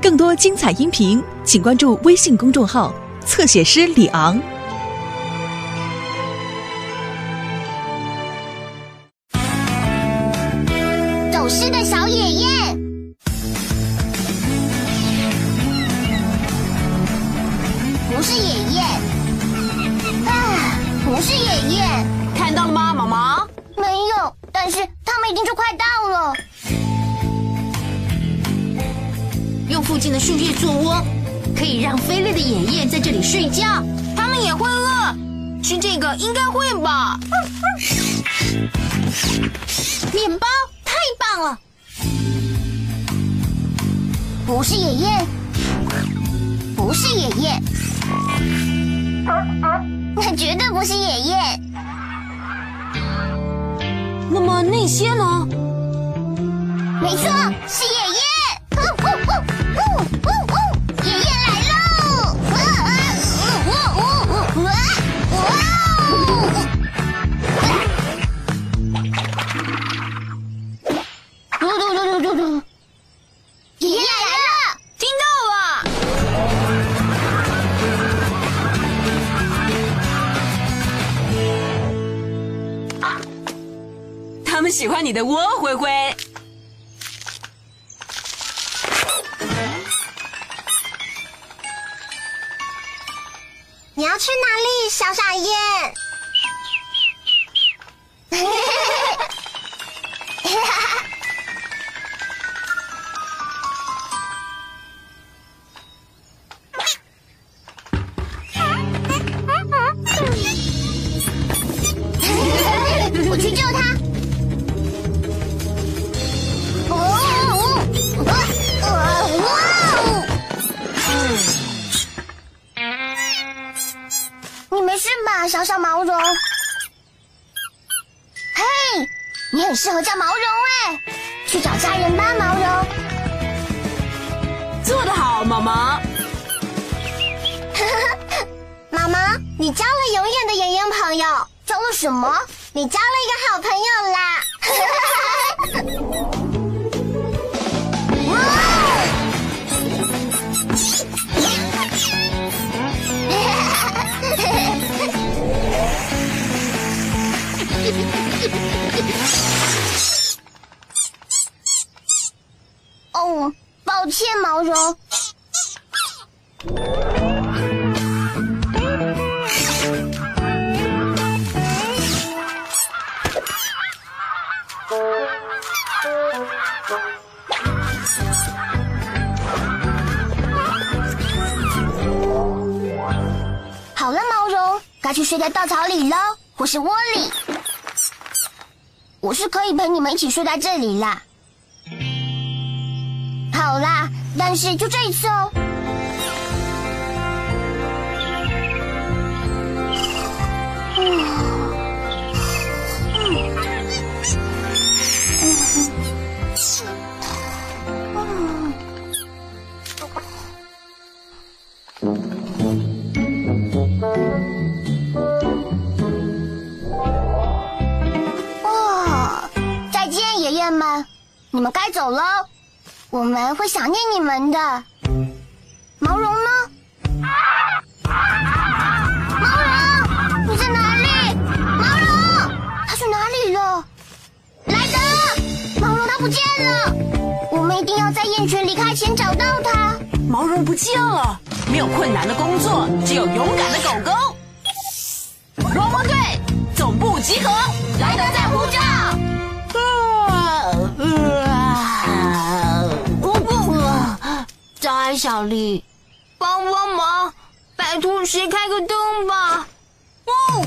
更多精彩音频，请关注微信公众号“侧写师李昂”。走失的小野雁，不是野雁，啊，不是野雁，看到了吗，毛毛？没有，但是他们已经就快到了。用附近的树叶做窝，可以让飞累的野雁在这里睡觉。它们也会饿，吃这个应该会吧？面包太棒了！不是野雁，不是野雁，那绝对不是野雁。那么那些呢？没错，是野雁。们喜欢你的窝，灰灰。你要去哪里，小傻雁？你没事吧，小小毛绒？嘿，你很适合叫毛绒哎，去找家人吧，毛绒。做得好，毛毛。毛毛，你交了永远的演员朋友，交了什么？你交了一个好朋友啦！好了，毛绒，该去睡在稻草里喽，或是窝里。我是可以陪你们一起睡在这里啦。好啦，但是就这一次哦。你们该走了，我们会想念你们的。不见了，我们一定要在雁群离开前找到它。毛绒不见了，没有困难的工作，只有勇敢的狗狗。汪汪队，总部集合，莱德在呼叫。啊啊！我不……早安小丽，帮帮忙，拜托谁开个灯吧。哦，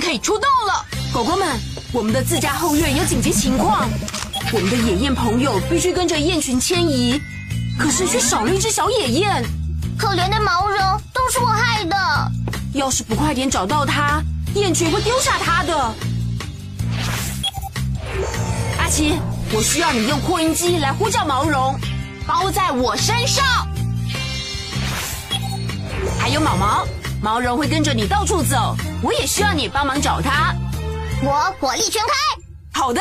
可以出动了。狗狗们，我们的自家后院有紧急情况，我们的野雁朋友必须跟着雁群迁移，可是却少了一只小野雁。可怜的毛绒，都是我害的。要是不快点找到它，雁群会丢下它的。阿奇，我需要你用扩音机来呼叫毛绒，包在我身上。还有毛毛，毛绒会跟着你到处走，我也需要你帮忙找它。我火力全开。好的，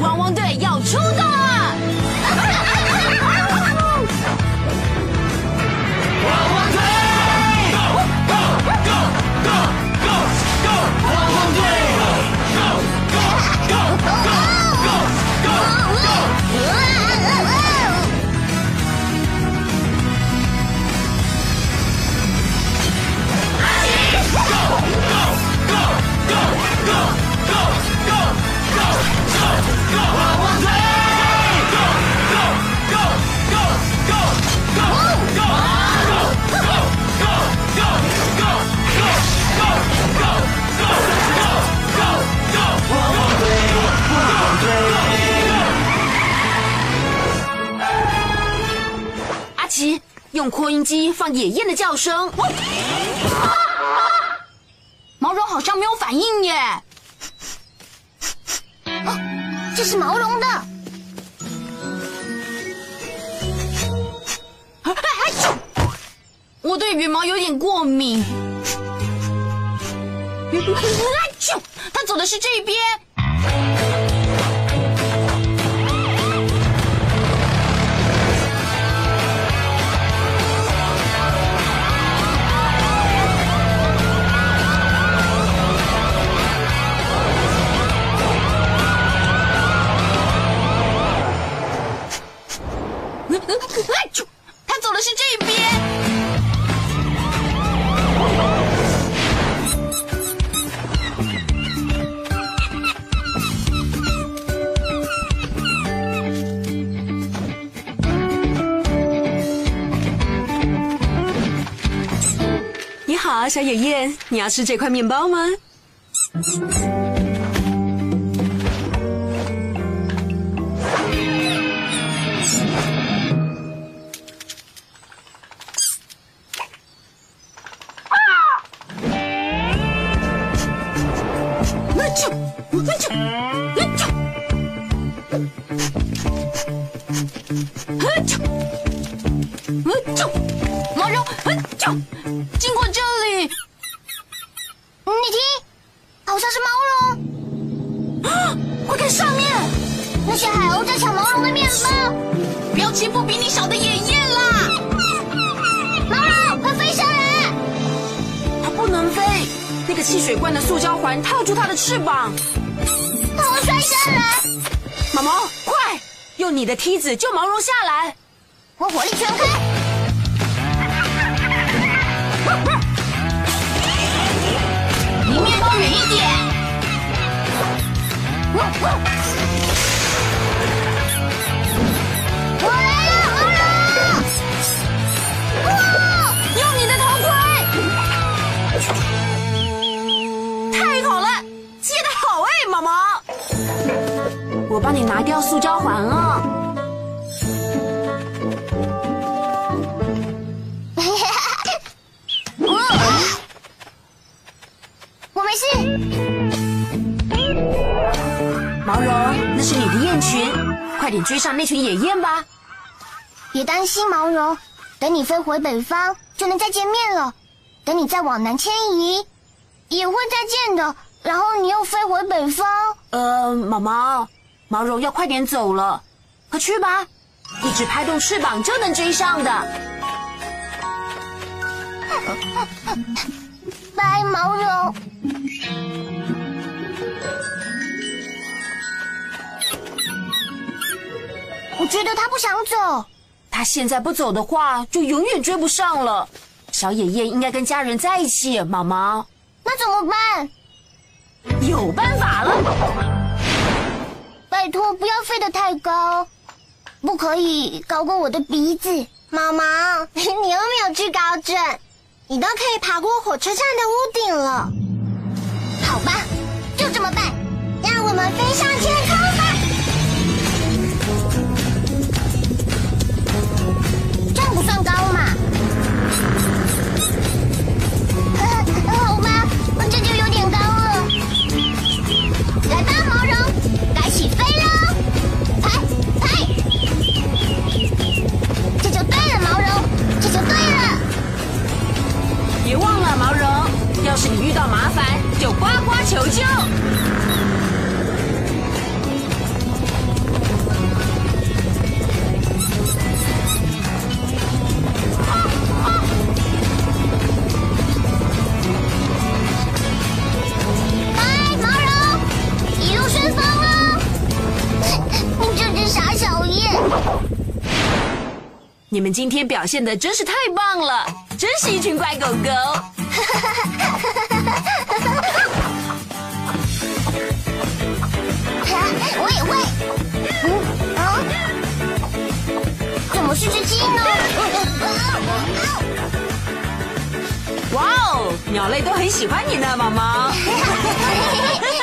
汪汪队要出动用扩音机放野雁的叫声。毛绒好像没有反应耶。这是毛绒的。我对羽毛有点过敏。啾！它走的是这边。啾！它走的是这边。你好，小野雁，你要吃这块面包吗？汽水罐的塑胶环套住它的翅膀。它会摔下来。毛毛，快用你的梯子救毛绒下来！我火力全开。离 追上那群野雁吧。别担心，毛绒，等你飞回北方就能再见面了。等你再往南迁移，也会再见的。然后你又飞回北方。呃，毛毛，毛绒要快点走了，快去吧，一直拍动翅膀就能追上的。拜，毛绒。我觉得他不想走。他现在不走的话，就永远追不上了。小野雁应该跟家人在一起，毛毛那怎么办？有办法了。拜托，不要飞得太高，不可以高过我的鼻子。毛毛，你又没有惧高症，你都可以爬过火车站的屋顶了。好吧，就这么办，让我们飞上天空你们今天表现的真是太棒了，真是一群乖狗狗。我也会。嗯啊？怎么是只鸡呢？哇哦，鸟类都很喜欢你呢，毛毛。